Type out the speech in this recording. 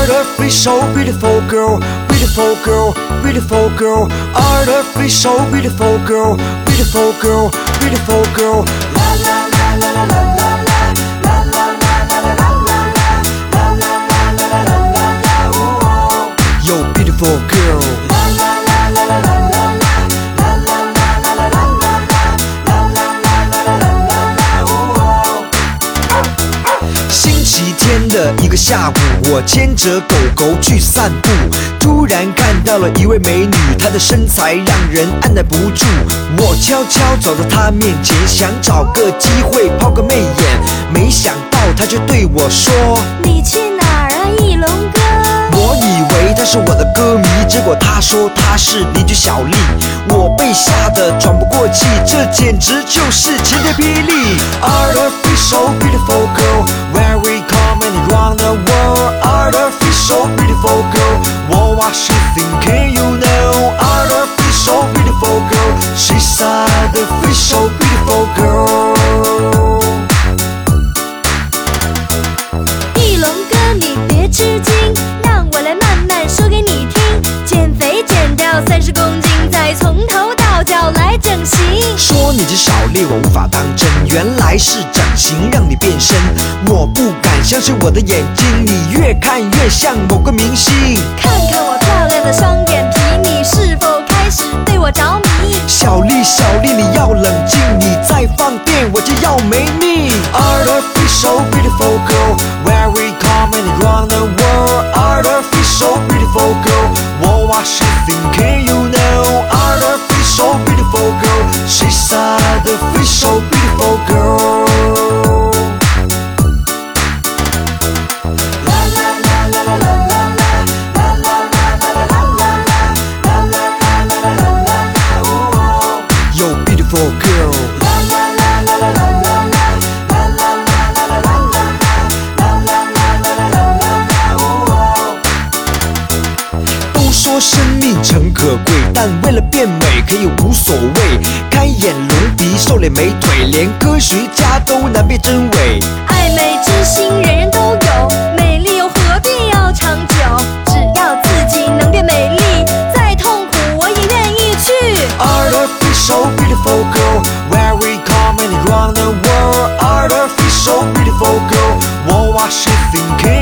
Artificial so beautiful girl, beautiful girl, beautiful girl. Artificial so beautiful girl, beautiful girl, beautiful girl. La la la la la la la la. La 的一个下午，我牵着狗狗去散步，突然看到了一位美女，她的身材让人按耐不住。我悄悄走到她面前，想找个机会抛个媚眼，没想到她却对我说。你去哪儿啊，翼龙哥？我以为她是我的歌迷，结果她说她是邻居小丽，我被吓得喘不过气，这简直就是晴天霹雳。a beautiful girl, found a one artificial beautiful girl. What was she thinking? 整形。说你是小丽，我无法当真，原来是整形让你变身，我不敢相信我的眼睛，你越看越像某个明星。看看我漂亮的双眼皮，你是否开始对我着迷？小丽，小丽，你要冷静，你再放电我就要没命。Artificial beautiful girl, where we come and round the world. Artificial beautiful girl, what was she thinking? You know, artificial beautiful beautiful girl She's such a fish, so beautiful girl Yo, beautiful girl 生命诚可贵但为了变美可以无所谓开眼隆鼻瘦脸美腿连科学家都难辨真伪爱美之心人人都有美丽又何必要长久只要自己能变美丽再痛苦我也愿意去 artificial beautiful girl we re coming around the world artificial beautiful girl what what she thinking